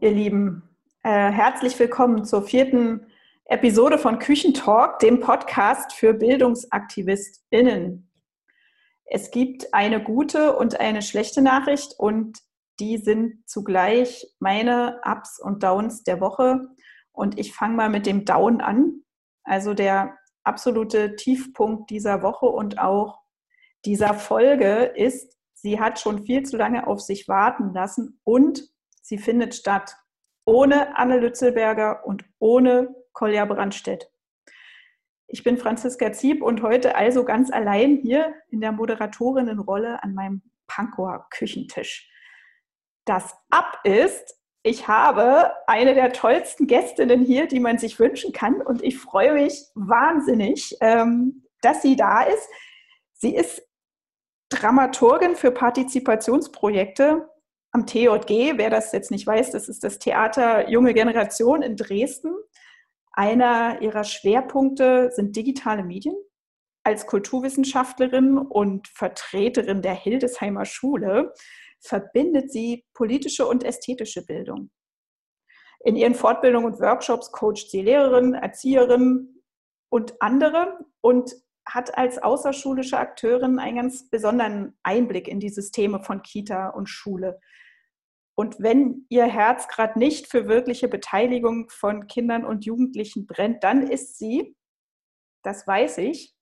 Ihr Lieben. Äh, herzlich willkommen zur vierten Episode von Küchentalk, dem Podcast für BildungsaktivistInnen. Es gibt eine gute und eine schlechte Nachricht und die sind zugleich meine Ups und Downs der Woche. Und ich fange mal mit dem Down an. Also der absolute Tiefpunkt dieser Woche und auch dieser Folge ist, sie hat schon viel zu lange auf sich warten lassen und Sie findet statt ohne Anne Lützelberger und ohne Kolja Brandstedt. Ich bin Franziska Zieb und heute also ganz allein hier in der Moderatorinnenrolle an meinem Pankower Küchentisch. Das Ab ist, ich habe eine der tollsten Gästinnen hier, die man sich wünschen kann und ich freue mich wahnsinnig, ähm, dass sie da ist. Sie ist Dramaturgin für Partizipationsprojekte am TJG. Wer das jetzt nicht weiß, das ist das Theater Junge Generation in Dresden. Einer ihrer Schwerpunkte sind digitale Medien. Als Kulturwissenschaftlerin und Vertreterin der Hildesheimer Schule verbindet sie politische und ästhetische Bildung. In ihren Fortbildungen und Workshops coacht sie Lehrerinnen, Erzieherinnen und andere und hat als außerschulische Akteurin einen ganz besonderen Einblick in die Systeme von Kita und Schule. Und wenn Ihr Herz gerade nicht für wirkliche Beteiligung von Kindern und Jugendlichen brennt, dann ist sie, das weiß ich,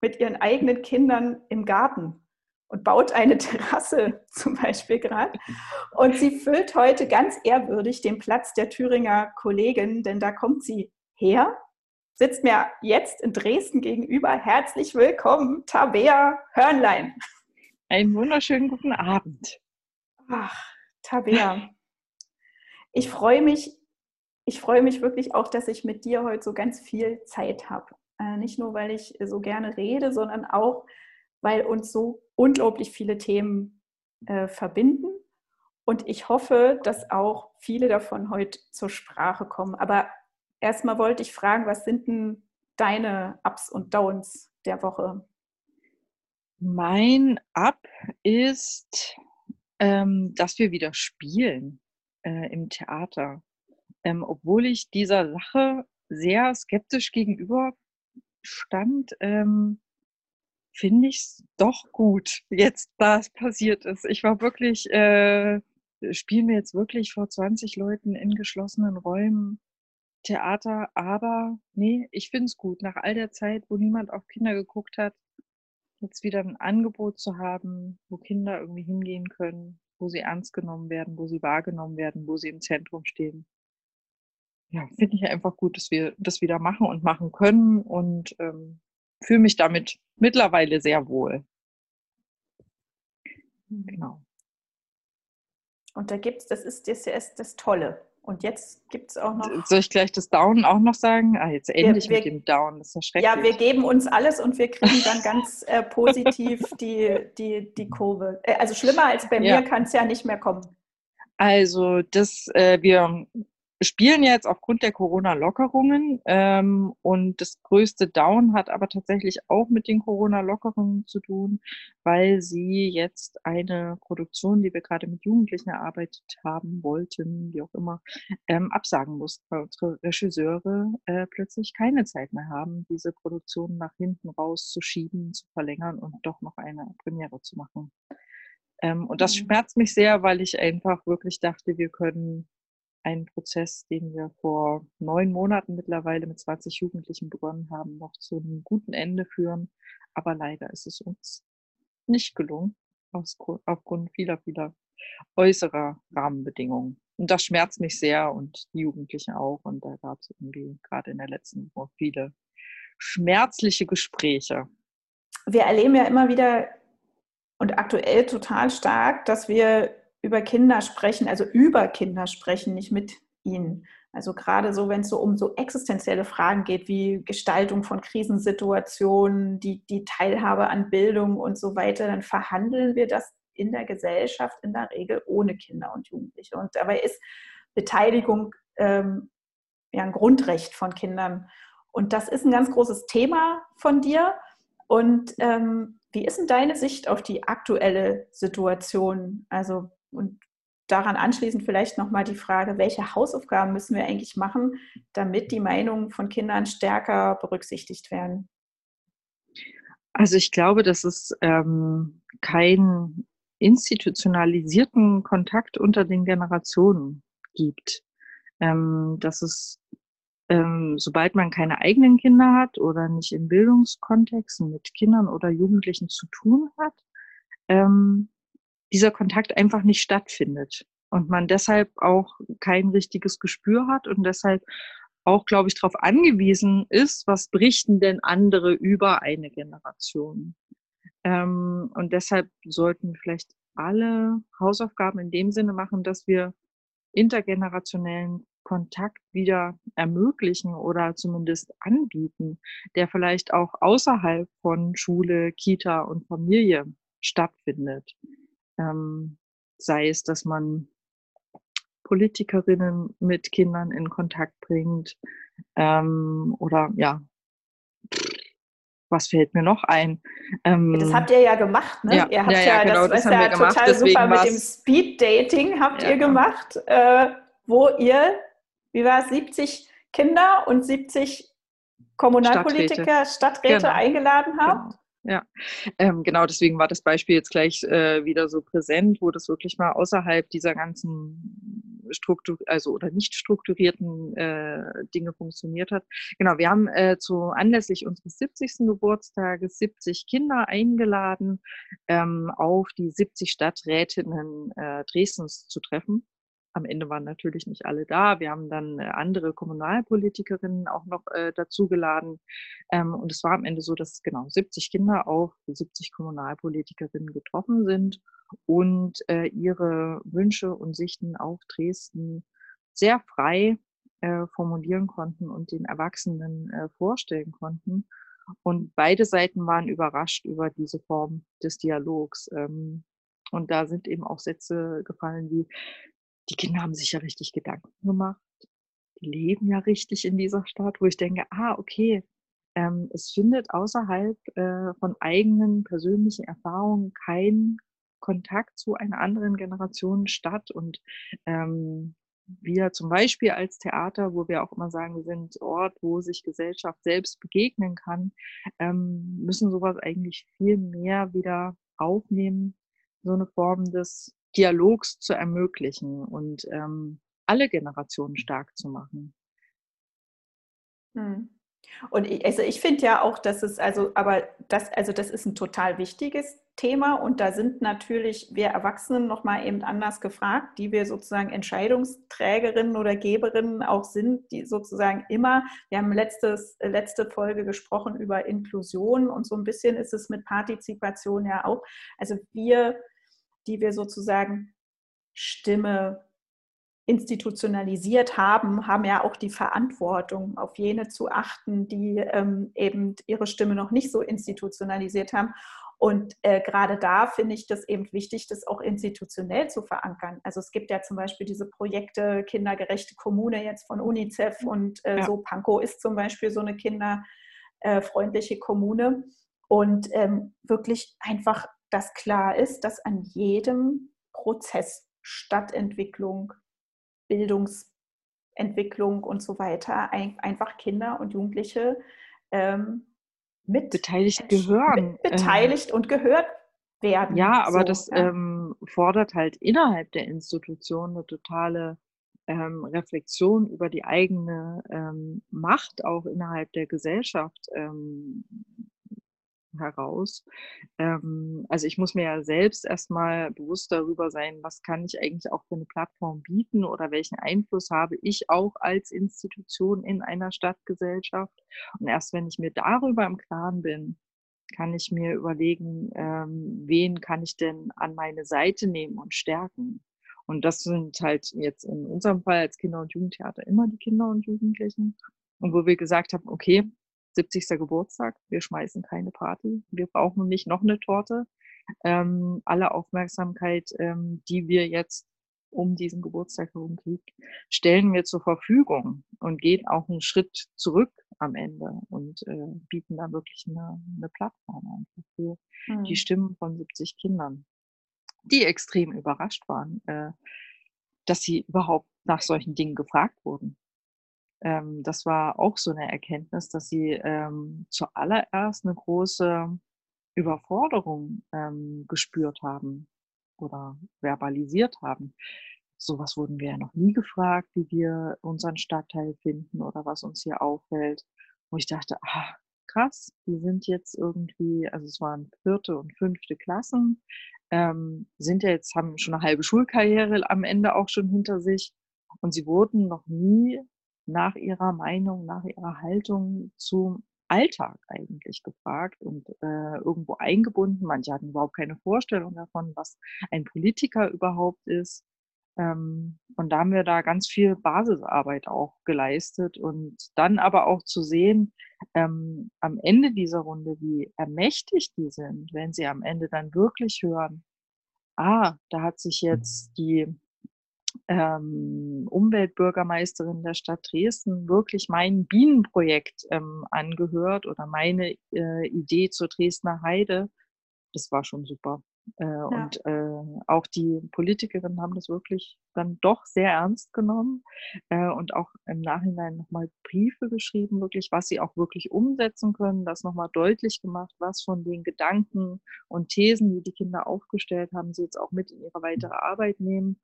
mit ihren eigenen Kindern im Garten und baut eine Terrasse zum Beispiel gerade. Und sie füllt heute ganz ehrwürdig den Platz der Thüringer Kollegin, denn da kommt sie her, sitzt mir jetzt in Dresden gegenüber. Herzlich willkommen, Tabea Hörnlein. Einen wunderschönen guten Abend. Ach, Tabea, ich freue mich, ich freue mich wirklich auch, dass ich mit dir heute so ganz viel Zeit habe. Äh, nicht nur, weil ich so gerne rede, sondern auch, weil uns so unglaublich viele Themen äh, verbinden. Und ich hoffe, dass auch viele davon heute zur Sprache kommen. Aber erstmal wollte ich fragen, was sind denn deine Ups und Downs der Woche? Mein Up ist ähm, dass wir wieder spielen äh, im Theater. Ähm, obwohl ich dieser Sache sehr skeptisch gegenüber stand, ähm, finde ich es doch gut, jetzt da es passiert ist. Ich war wirklich, äh, spielen wir jetzt wirklich vor 20 Leuten in geschlossenen Räumen Theater, aber nee, ich finde es gut. Nach all der Zeit, wo niemand auf Kinder geguckt hat, jetzt wieder ein Angebot zu haben, wo Kinder irgendwie hingehen können, wo sie ernst genommen werden, wo sie wahrgenommen werden, wo sie im Zentrum stehen. Ja, finde ich einfach gut, dass wir das wieder machen und machen können und ähm, fühle mich damit mittlerweile sehr wohl. Genau. Und da gibt es, das ist das, ist das Tolle. Und jetzt gibt es auch noch. Soll ich gleich das Down auch noch sagen? Ah, jetzt endlich wir, wir, mit dem Down. Das ist ja schrecklich. Ja, wir geben uns alles und wir kriegen dann ganz äh, positiv die, die, die Kurve. Äh, also schlimmer als bei ja. mir kann es ja nicht mehr kommen. Also das, äh, wir spielen jetzt aufgrund der Corona-Lockerungen ähm, und das größte Down hat aber tatsächlich auch mit den Corona-Lockerungen zu tun, weil sie jetzt eine Produktion, die wir gerade mit Jugendlichen erarbeitet haben wollten, wie auch immer, ähm, absagen mussten, weil unsere Regisseure äh, plötzlich keine Zeit mehr haben, diese Produktion nach hinten raus zu schieben, zu verlängern und doch noch eine Premiere zu machen. Ähm, und das mhm. schmerzt mich sehr, weil ich einfach wirklich dachte, wir können einen Prozess, den wir vor neun Monaten mittlerweile mit 20 Jugendlichen begonnen haben, noch zu einem guten Ende führen. Aber leider ist es uns nicht gelungen, aufgrund vieler, vieler äußerer Rahmenbedingungen. Und das schmerzt mich sehr und die Jugendlichen auch. Und da gab es irgendwie gerade in der letzten Woche viele schmerzliche Gespräche. Wir erleben ja immer wieder und aktuell total stark, dass wir über Kinder sprechen, also über Kinder sprechen, nicht mit ihnen. Also gerade so, wenn es so um so existenzielle Fragen geht, wie Gestaltung von Krisensituationen, die, die Teilhabe an Bildung und so weiter, dann verhandeln wir das in der Gesellschaft in der Regel ohne Kinder und Jugendliche. Und dabei ist Beteiligung ähm, ja ein Grundrecht von Kindern. Und das ist ein ganz großes Thema von dir. Und ähm, wie ist denn deine Sicht auf die aktuelle Situation? Also und daran anschließend vielleicht nochmal die Frage, welche Hausaufgaben müssen wir eigentlich machen, damit die Meinungen von Kindern stärker berücksichtigt werden? Also ich glaube, dass es ähm, keinen institutionalisierten Kontakt unter den Generationen gibt. Ähm, dass es, ähm, sobald man keine eigenen Kinder hat oder nicht in Bildungskontexten mit Kindern oder Jugendlichen zu tun hat, ähm, dieser Kontakt einfach nicht stattfindet und man deshalb auch kein richtiges Gespür hat und deshalb auch, glaube ich, darauf angewiesen ist, was berichten denn andere über eine Generation. Ähm, und deshalb sollten vielleicht alle Hausaufgaben in dem Sinne machen, dass wir intergenerationellen Kontakt wieder ermöglichen oder zumindest anbieten, der vielleicht auch außerhalb von Schule, Kita und Familie stattfindet. Ähm, sei es, dass man Politikerinnen mit Kindern in Kontakt bringt ähm, oder ja, was fällt mir noch ein? Ähm, das habt ihr ja gemacht, ne? Ja, ihr habt ja, ja, genau, das, das ist ja gemacht, total super mit dem Speed Dating habt ja, ihr gemacht, äh, wo ihr, wie war es, 70 Kinder und 70 Kommunalpolitiker, Stadträte, Stadträte genau. eingeladen habt. Genau. Ja, ähm, genau deswegen war das Beispiel jetzt gleich äh, wieder so präsent, wo das wirklich mal außerhalb dieser ganzen Struktur, also oder nicht strukturierten äh, Dinge funktioniert hat. Genau, wir haben äh, zu anlässlich unseres 70. Geburtstages 70 Kinder eingeladen, ähm, auf die 70 Stadträtinnen äh, Dresdens zu treffen am Ende waren natürlich nicht alle da. Wir haben dann äh, andere Kommunalpolitikerinnen auch noch äh, dazu geladen. Ähm, und es war am Ende so, dass genau 70 Kinder auf 70 Kommunalpolitikerinnen getroffen sind und äh, ihre Wünsche und Sichten auf Dresden sehr frei äh, formulieren konnten und den Erwachsenen äh, vorstellen konnten. Und beide Seiten waren überrascht über diese Form des Dialogs. Ähm, und da sind eben auch Sätze gefallen wie, die Kinder haben sich ja richtig Gedanken gemacht. Die leben ja richtig in dieser Stadt, wo ich denke, ah, okay, ähm, es findet außerhalb äh, von eigenen persönlichen Erfahrungen kein Kontakt zu einer anderen Generation statt. Und ähm, wir zum Beispiel als Theater, wo wir auch immer sagen, wir sind Ort, wo sich Gesellschaft selbst begegnen kann, ähm, müssen sowas eigentlich viel mehr wieder aufnehmen, so eine Form des Dialogs zu ermöglichen und ähm, alle Generationen stark zu machen. Hm. Und ich, also ich finde ja auch, dass es also, aber das, also das ist ein total wichtiges Thema und da sind natürlich wir Erwachsenen nochmal eben anders gefragt, die wir sozusagen Entscheidungsträgerinnen oder Geberinnen auch sind, die sozusagen immer, wir haben letztes, letzte Folge gesprochen über Inklusion und so ein bisschen ist es mit Partizipation ja auch. Also wir die wir sozusagen Stimme institutionalisiert haben, haben ja auch die Verantwortung, auf jene zu achten, die ähm, eben ihre Stimme noch nicht so institutionalisiert haben. Und äh, gerade da finde ich das eben wichtig, das auch institutionell zu verankern. Also es gibt ja zum Beispiel diese Projekte Kindergerechte Kommune jetzt von UNICEF und äh, ja. so Pankow ist zum Beispiel so eine kinderfreundliche Kommune. Und ähm, wirklich einfach dass klar ist, dass an jedem Prozess Stadtentwicklung, Bildungsentwicklung und so weiter ein, einfach Kinder und Jugendliche ähm, mit beteiligt gehören. Mit beteiligt ähm, und gehört werden. Ja, aber so, das ja. Ähm, fordert halt innerhalb der Institution eine totale ähm, Reflexion über die eigene ähm, Macht auch innerhalb der Gesellschaft ähm, heraus. Ähm, also ich muss mir ja selbst erstmal bewusst darüber sein, was kann ich eigentlich auch für eine Plattform bieten oder welchen Einfluss habe ich auch als Institution in einer Stadtgesellschaft. Und erst wenn ich mir darüber im Klaren bin, kann ich mir überlegen, ähm, wen kann ich denn an meine Seite nehmen und stärken. Und das sind halt jetzt in unserem Fall als Kinder- und Jugendtheater immer die Kinder und Jugendlichen. Und wo wir gesagt haben, okay, 70. Geburtstag, wir schmeißen keine Party, wir brauchen nicht noch eine Torte. Ähm, alle Aufmerksamkeit, ähm, die wir jetzt um diesen Geburtstag herum kriegen, stellen wir zur Verfügung und gehen auch einen Schritt zurück am Ende und äh, bieten da wirklich eine, eine Plattform einfach für mhm. die Stimmen von 70 Kindern, die extrem überrascht waren. Äh, dass sie überhaupt nach solchen Dingen gefragt wurden. Ähm, das war auch so eine Erkenntnis, dass sie ähm, zuallererst eine große Überforderung ähm, gespürt haben oder verbalisiert haben. Sowas wurden wir ja noch nie gefragt, wie wir unseren Stadtteil finden oder was uns hier auffällt. Wo ich dachte, ah, krass, die sind jetzt irgendwie, also es waren vierte und fünfte Klassen, ähm, sind ja jetzt, haben schon eine halbe Schulkarriere am Ende auch schon hinter sich und sie wurden noch nie nach ihrer Meinung, nach ihrer Haltung zum Alltag eigentlich gefragt und äh, irgendwo eingebunden. Manche hatten überhaupt keine Vorstellung davon, was ein Politiker überhaupt ist. Ähm, und da haben wir da ganz viel Basisarbeit auch geleistet und dann aber auch zu sehen, ähm, am Ende dieser Runde, wie ermächtigt die sind, wenn sie am Ende dann wirklich hören, ah, da hat sich jetzt die ähm, Umweltbürgermeisterin der Stadt Dresden wirklich mein Bienenprojekt ähm, angehört oder meine äh, Idee zur Dresdner Heide. Das war schon super. Äh, ja. Und äh, auch die Politikerinnen haben das wirklich dann doch sehr ernst genommen äh, und auch im Nachhinein nochmal Briefe geschrieben, wirklich, was sie auch wirklich umsetzen können, das nochmal deutlich gemacht, was von den Gedanken und Thesen, die die Kinder aufgestellt haben, sie jetzt auch mit in ihre weitere Arbeit nehmen.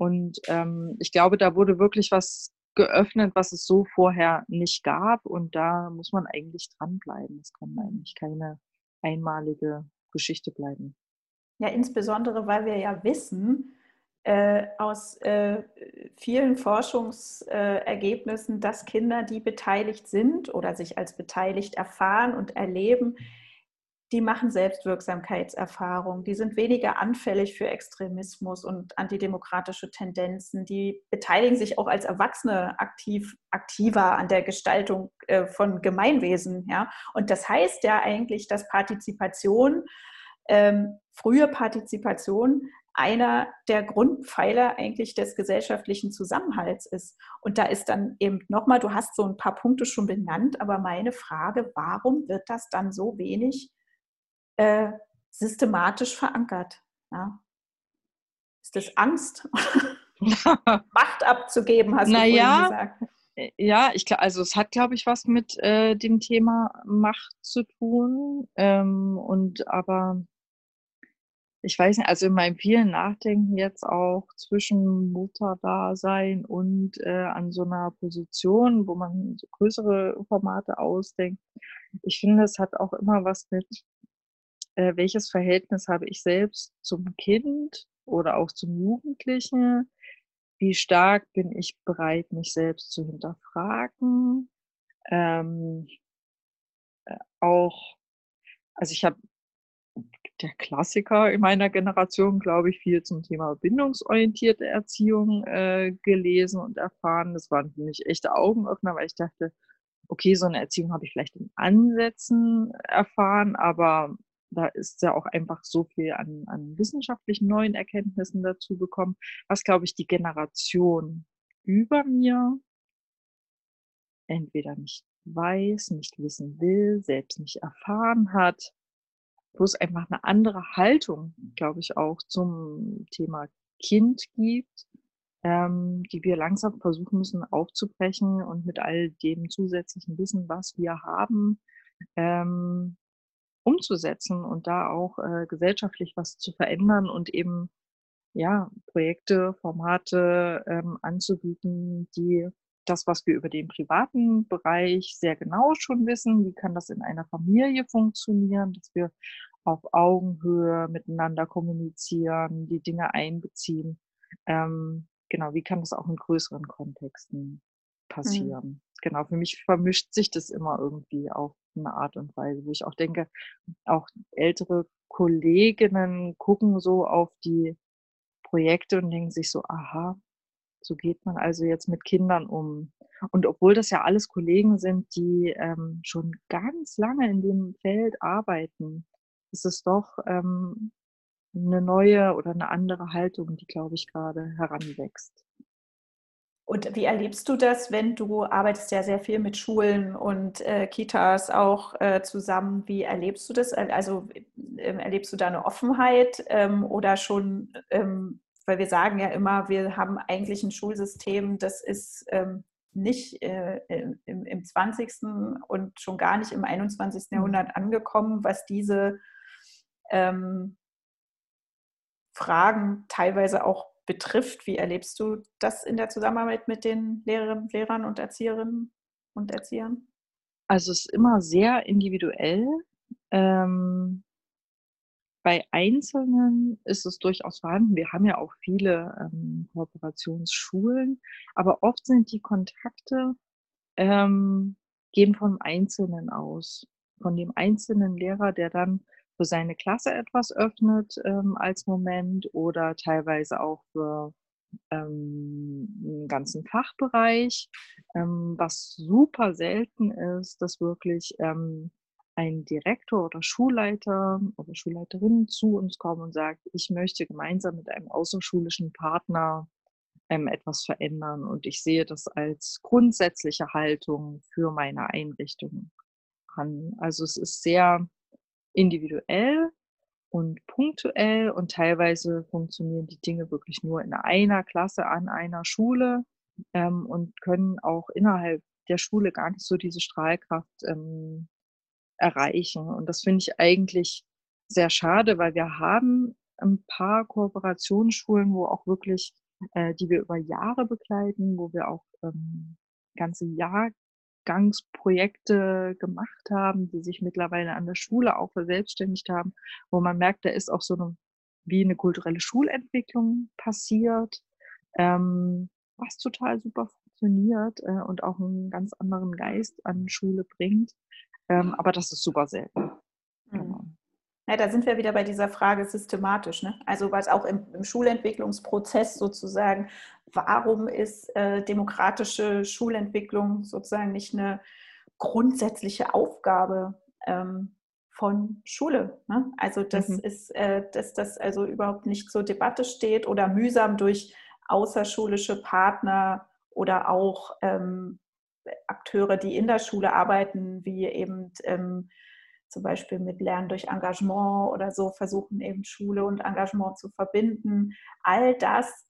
Und ähm, ich glaube, da wurde wirklich was geöffnet, was es so vorher nicht gab. Und da muss man eigentlich dranbleiben. Es kann eigentlich keine einmalige Geschichte bleiben. Ja, insbesondere, weil wir ja wissen äh, aus äh, vielen Forschungsergebnissen, äh, dass Kinder, die beteiligt sind oder sich als beteiligt erfahren und erleben, die machen Selbstwirksamkeitserfahrungen, die sind weniger anfällig für Extremismus und antidemokratische Tendenzen, die beteiligen sich auch als Erwachsene aktiv, aktiver an der Gestaltung äh, von Gemeinwesen. Ja? Und das heißt ja eigentlich, dass Partizipation, ähm, frühe Partizipation einer der Grundpfeiler eigentlich des gesellschaftlichen Zusammenhalts ist. Und da ist dann eben nochmal, du hast so ein paar Punkte schon benannt, aber meine Frage, warum wird das dann so wenig äh, systematisch verankert. Ja. Ist das Angst? Macht abzugeben, hast Na du gesagt. Äh, ja, ich glaube, also es hat, glaube ich, was mit äh, dem Thema Macht zu tun. Ähm, und aber ich weiß nicht, also in meinem vielen Nachdenken jetzt auch zwischen Mutterdasein und äh, an so einer Position, wo man so größere Formate ausdenkt. Ich finde, es hat auch immer was mit äh, welches Verhältnis habe ich selbst zum Kind oder auch zum Jugendlichen? Wie stark bin ich bereit, mich selbst zu hinterfragen? Ähm, äh, auch, also ich habe der Klassiker in meiner Generation, glaube ich, viel zum Thema bindungsorientierte Erziehung äh, gelesen und erfahren. Das waren für mich echte Augenöffner, weil ich dachte, okay, so eine Erziehung habe ich vielleicht in Ansätzen erfahren, aber da ist ja auch einfach so viel an, an wissenschaftlichen neuen Erkenntnissen dazu bekommen, was, glaube ich, die Generation über mir entweder nicht weiß, nicht wissen will, selbst nicht erfahren hat, wo es einfach eine andere Haltung, glaube ich, auch zum Thema Kind gibt, ähm, die wir langsam versuchen müssen aufzubrechen und mit all dem zusätzlichen Wissen, was wir haben, ähm, umzusetzen und da auch äh, gesellschaftlich was zu verändern und eben ja Projekte, Formate ähm, anzubieten, die das, was wir über den privaten Bereich sehr genau schon wissen, wie kann das in einer Familie funktionieren, dass wir auf Augenhöhe miteinander kommunizieren, die Dinge einbeziehen. Ähm, genau, wie kann das auch in größeren Kontexten mhm. passieren? Mhm. Genau, für mich vermischt sich das immer irgendwie auf eine Art und Weise, wo ich auch denke, auch ältere Kolleginnen gucken so auf die Projekte und denken sich so, aha, so geht man also jetzt mit Kindern um. Und obwohl das ja alles Kollegen sind, die ähm, schon ganz lange in dem Feld arbeiten, ist es doch ähm, eine neue oder eine andere Haltung, die, glaube ich, gerade heranwächst. Und wie erlebst du das, wenn du arbeitest ja sehr viel mit Schulen und äh, Kitas auch äh, zusammen? Wie erlebst du das? Also äh, erlebst du da eine Offenheit ähm, oder schon ähm, weil wir sagen ja immer, wir haben eigentlich ein Schulsystem, das ist ähm, nicht äh, im, im 20. und schon gar nicht im 21. Mhm. Jahrhundert angekommen, was diese ähm, Fragen teilweise auch betrifft. Wie erlebst du das in der Zusammenarbeit mit den Lehrerinnen, Lehrern und Erzieherinnen und Erziehern? Also es ist immer sehr individuell. Ähm, bei Einzelnen ist es durchaus vorhanden. Wir haben ja auch viele ähm, Kooperationsschulen, aber oft sind die Kontakte ähm, gehen vom Einzelnen aus, von dem einzelnen Lehrer, der dann für seine Klasse etwas öffnet ähm, als Moment oder teilweise auch für ähm, einen ganzen Fachbereich. Ähm, was super selten ist, dass wirklich ähm, ein Direktor oder Schulleiter oder Schulleiterin zu uns kommen und sagt, ich möchte gemeinsam mit einem außerschulischen Partner ähm, etwas verändern und ich sehe das als grundsätzliche Haltung für meine Einrichtung an. Also es ist sehr individuell und punktuell und teilweise funktionieren die Dinge wirklich nur in einer Klasse an einer Schule ähm, und können auch innerhalb der Schule gar nicht so diese Strahlkraft ähm, erreichen. Und das finde ich eigentlich sehr schade, weil wir haben ein paar Kooperationsschulen, wo auch wirklich, äh, die wir über Jahre begleiten, wo wir auch ähm, ganze Jahr Übergangsprojekte gemacht haben, die sich mittlerweile an der Schule auch verselbstständigt haben, wo man merkt, da ist auch so eine, wie eine kulturelle Schulentwicklung passiert, ähm, was total super funktioniert äh, und auch einen ganz anderen Geist an Schule bringt. Ähm, aber das ist super selten. Mhm. Ja, da sind wir wieder bei dieser Frage systematisch. Ne? Also was auch im, im Schulentwicklungsprozess sozusagen, warum ist äh, demokratische Schulentwicklung sozusagen nicht eine grundsätzliche Aufgabe ähm, von Schule? Ne? Also das mhm. ist, äh, dass das also überhaupt nicht zur Debatte steht oder mühsam durch außerschulische Partner oder auch ähm, Akteure, die in der Schule arbeiten, wie eben ähm, zum Beispiel mit Lernen durch Engagement oder so versuchen eben Schule und Engagement zu verbinden. All das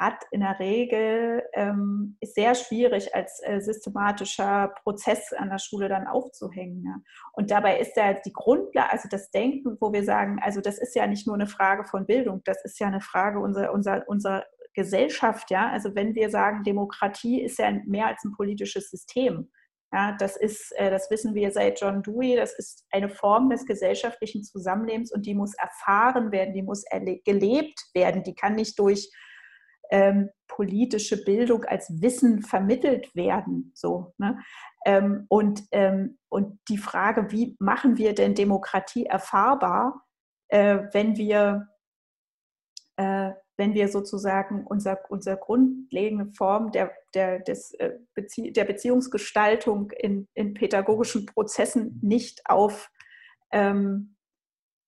hat in der Regel, ähm, ist sehr schwierig als äh, systematischer Prozess an der Schule dann aufzuhängen. Ja. Und dabei ist ja die Grundlage, also das Denken, wo wir sagen, also das ist ja nicht nur eine Frage von Bildung, das ist ja eine Frage unserer, unserer, unserer Gesellschaft, ja. Also wenn wir sagen, Demokratie ist ja mehr als ein politisches System, ja, das ist, äh, das wissen wir seit John Dewey, das ist eine Form des gesellschaftlichen Zusammenlebens und die muss erfahren werden, die muss gelebt werden, die kann nicht durch ähm, politische Bildung als Wissen vermittelt werden. So, ne? ähm, und, ähm, und die Frage, wie machen wir denn Demokratie erfahrbar, äh, wenn wir äh, wenn wir sozusagen unser, unsere grundlegende Form der, der, des, äh, Bezie der Beziehungsgestaltung in, in pädagogischen Prozessen nicht auf ähm,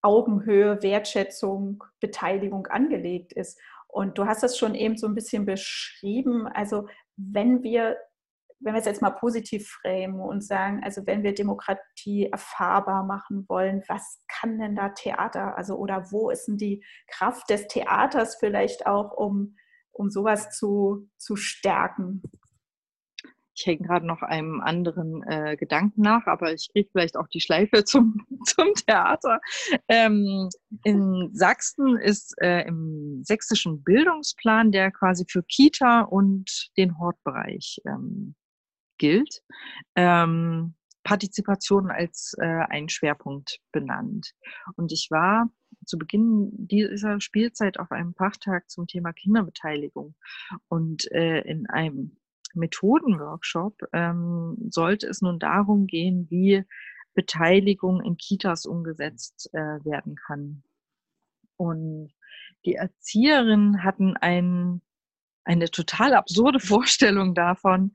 Augenhöhe, Wertschätzung, Beteiligung angelegt ist. Und du hast das schon eben so ein bisschen beschrieben. Also wenn wir wenn wir es jetzt mal positiv framen und sagen, also wenn wir Demokratie erfahrbar machen wollen, was kann denn da Theater, also oder wo ist denn die Kraft des Theaters vielleicht auch, um, um sowas zu, zu stärken? Ich hänge gerade noch einem anderen äh, Gedanken nach, aber ich kriege vielleicht auch die Schleife zum, zum Theater. Ähm, in Sachsen ist äh, im sächsischen Bildungsplan, der quasi für Kita und den Hortbereich ähm, gilt, ähm, Partizipation als äh, ein Schwerpunkt benannt. Und ich war zu Beginn dieser Spielzeit auf einem Fachtag zum Thema Kinderbeteiligung. Und äh, in einem Methodenworkshop ähm, sollte es nun darum gehen, wie Beteiligung in Kitas umgesetzt äh, werden kann. Und die Erzieherinnen hatten einen eine total absurde Vorstellung davon,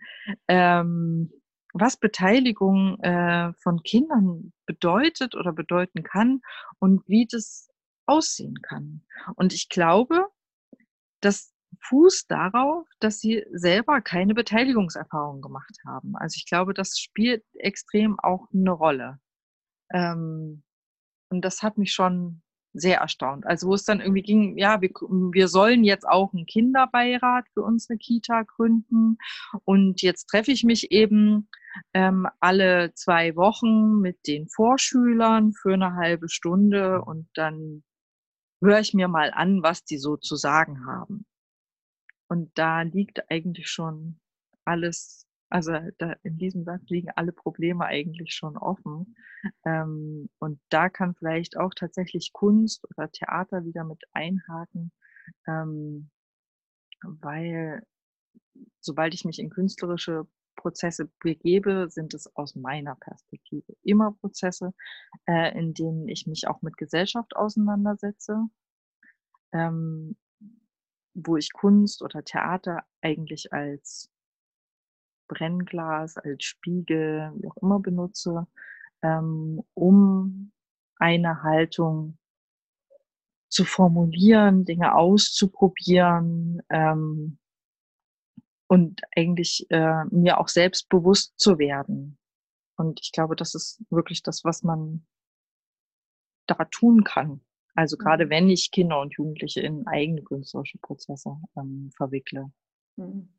ähm, was Beteiligung äh, von Kindern bedeutet oder bedeuten kann und wie das aussehen kann. Und ich glaube, das fußt darauf, dass sie selber keine Beteiligungserfahrung gemacht haben. Also ich glaube, das spielt extrem auch eine Rolle. Ähm, und das hat mich schon sehr erstaunt. Also wo es dann irgendwie ging, ja, wir, wir sollen jetzt auch einen Kinderbeirat für unsere Kita gründen. Und jetzt treffe ich mich eben ähm, alle zwei Wochen mit den Vorschülern für eine halbe Stunde und dann höre ich mir mal an, was die so zu sagen haben. Und da liegt eigentlich schon alles also da, in diesem Satz liegen alle Probleme eigentlich schon offen. Ähm, und da kann vielleicht auch tatsächlich Kunst oder Theater wieder mit einhaken, ähm, weil sobald ich mich in künstlerische Prozesse begebe, sind es aus meiner Perspektive immer Prozesse, äh, in denen ich mich auch mit Gesellschaft auseinandersetze, ähm, wo ich Kunst oder Theater eigentlich als Brennglas, als Spiegel, wie auch immer benutze, ähm, um eine Haltung zu formulieren, Dinge auszuprobieren ähm, und eigentlich äh, mir auch selbstbewusst zu werden. Und ich glaube, das ist wirklich das, was man da tun kann. Also gerade mhm. wenn ich Kinder und Jugendliche in eigene künstlerische Prozesse ähm, verwickle. Mhm.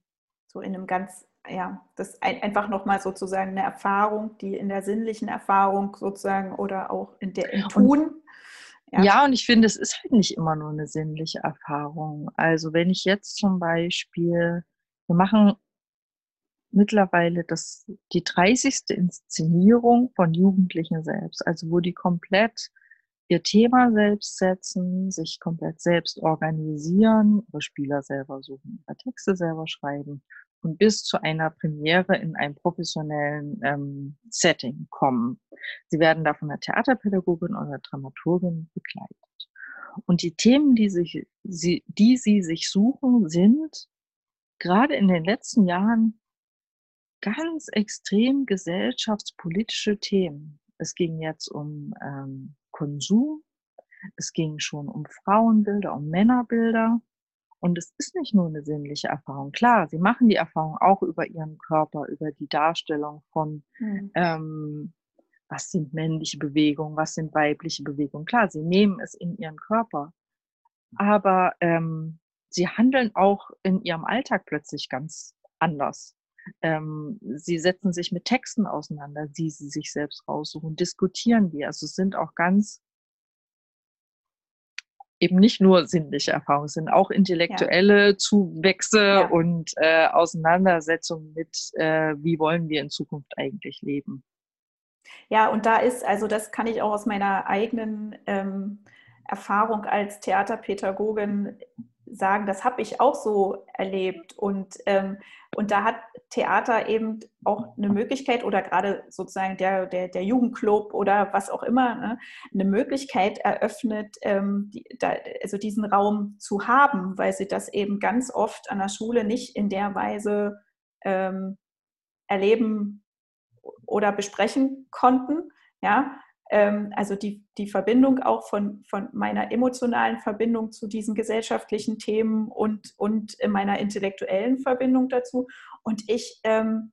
So in einem ganz ja, das ist einfach nochmal sozusagen eine Erfahrung, die in der sinnlichen Erfahrung sozusagen oder auch in der im Tun. Ja. ja, und ich finde, es ist halt nicht immer nur eine sinnliche Erfahrung. Also wenn ich jetzt zum Beispiel, wir machen mittlerweile das, die 30. Inszenierung von Jugendlichen selbst, also wo die komplett ihr Thema selbst setzen, sich komplett selbst organisieren, ihre Spieler selber suchen, ihre Texte selber schreiben und bis zu einer Premiere in einem professionellen ähm, Setting kommen. Sie werden da von der Theaterpädagogin oder Dramaturgin begleitet. Und die Themen, die, sich, sie, die sie sich suchen, sind gerade in den letzten Jahren ganz extrem gesellschaftspolitische Themen. Es ging jetzt um ähm, Konsum, es ging schon um Frauenbilder, um Männerbilder, und es ist nicht nur eine sinnliche Erfahrung. Klar, sie machen die Erfahrung auch über ihren Körper, über die Darstellung von, mhm. ähm, was sind männliche Bewegungen, was sind weibliche Bewegungen. Klar, sie nehmen es in ihren Körper, aber ähm, sie handeln auch in ihrem Alltag plötzlich ganz anders. Ähm, sie setzen sich mit Texten auseinander, die sie sich selbst raussuchen, diskutieren die. Also es sind auch ganz eben nicht nur sinnliche Erfahrungen sind, auch intellektuelle ja. Zuwächse ja. und äh, Auseinandersetzungen mit, äh, wie wollen wir in Zukunft eigentlich leben. Ja, und da ist, also das kann ich auch aus meiner eigenen ähm, Erfahrung als Theaterpädagogin sagen, das habe ich auch so erlebt. Und, ähm, und da hat Theater eben auch eine Möglichkeit oder gerade sozusagen der, der, der Jugendclub oder was auch immer, ne, eine Möglichkeit eröffnet, ähm, die, da, also diesen Raum zu haben, weil sie das eben ganz oft an der Schule nicht in der Weise ähm, erleben oder besprechen konnten. Ja, also die, die Verbindung auch von, von meiner emotionalen Verbindung zu diesen gesellschaftlichen Themen und, und meiner intellektuellen Verbindung dazu. Und ich, ähm,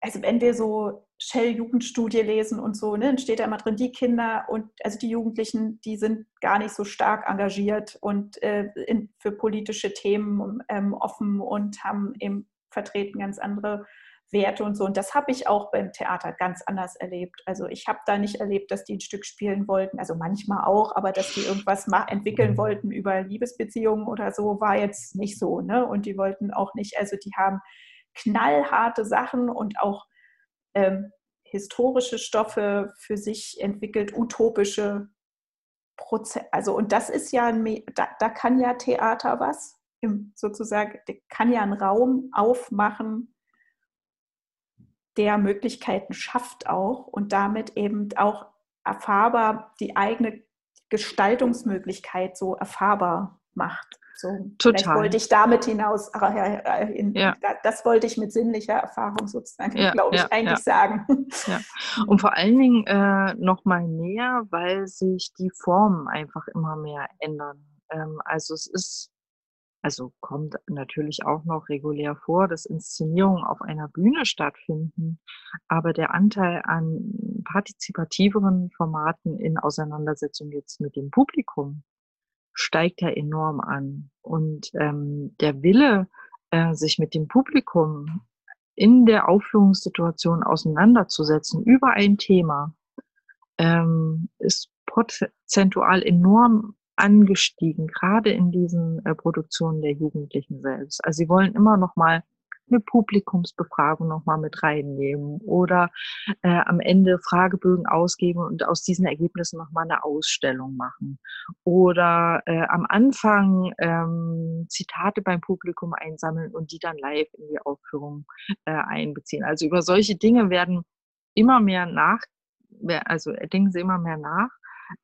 also wenn wir so Shell-Jugendstudie lesen und so, ne, dann steht da immer drin, die Kinder und also die Jugendlichen, die sind gar nicht so stark engagiert und äh, in, für politische Themen ähm, offen und haben eben vertreten ganz andere Werte und so. Und das habe ich auch beim Theater ganz anders erlebt. Also ich habe da nicht erlebt, dass die ein Stück spielen wollten, also manchmal auch, aber dass die irgendwas entwickeln mhm. wollten über Liebesbeziehungen oder so, war jetzt nicht so. Ne? Und die wollten auch nicht, also die haben knallharte Sachen und auch ähm, historische Stoffe für sich entwickelt, utopische Prozesse. Also und das ist ja, ein, da, da kann ja Theater was, sozusagen, kann ja einen Raum aufmachen, der Möglichkeiten schafft auch und damit eben auch erfahrbar die eigene Gestaltungsmöglichkeit so erfahrbar macht. So, Total. wollte ich damit hinaus, in, ja. das wollte ich mit sinnlicher Erfahrung sozusagen, ja, glaube ich, ja, eigentlich sagen. Und vor allen Dingen äh, noch mal näher, weil sich die Formen einfach immer mehr ändern. Ähm, also es ist also kommt natürlich auch noch regulär vor, dass Inszenierungen auf einer Bühne stattfinden. Aber der Anteil an partizipativeren Formaten in Auseinandersetzung jetzt mit dem Publikum steigt ja enorm an. Und ähm, der Wille, äh, sich mit dem Publikum in der Aufführungssituation auseinanderzusetzen über ein Thema, ähm, ist prozentual enorm angestiegen, gerade in diesen äh, Produktionen der Jugendlichen selbst. Also sie wollen immer noch mal eine Publikumsbefragung noch mal mit reinnehmen oder äh, am Ende Fragebögen ausgeben und aus diesen Ergebnissen noch mal eine Ausstellung machen oder äh, am Anfang ähm, Zitate beim Publikum einsammeln und die dann live in die Aufführung äh, einbeziehen. Also über solche Dinge werden immer mehr nach, also denken sie immer mehr nach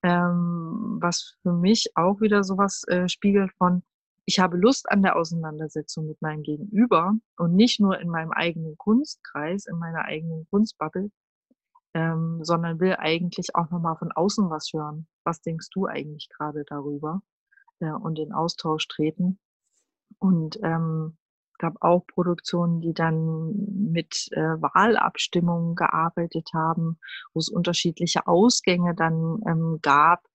ähm, was für mich auch wieder sowas äh, spiegelt von, ich habe Lust an der Auseinandersetzung mit meinem Gegenüber und nicht nur in meinem eigenen Kunstkreis, in meiner eigenen Kunstbubble, ähm, sondern will eigentlich auch nochmal von außen was hören. Was denkst du eigentlich gerade darüber? Äh, und in Austausch treten. Und ähm, gab auch Produktionen, die dann mit äh, Wahlabstimmungen gearbeitet haben, wo es unterschiedliche Ausgänge dann ähm, gab.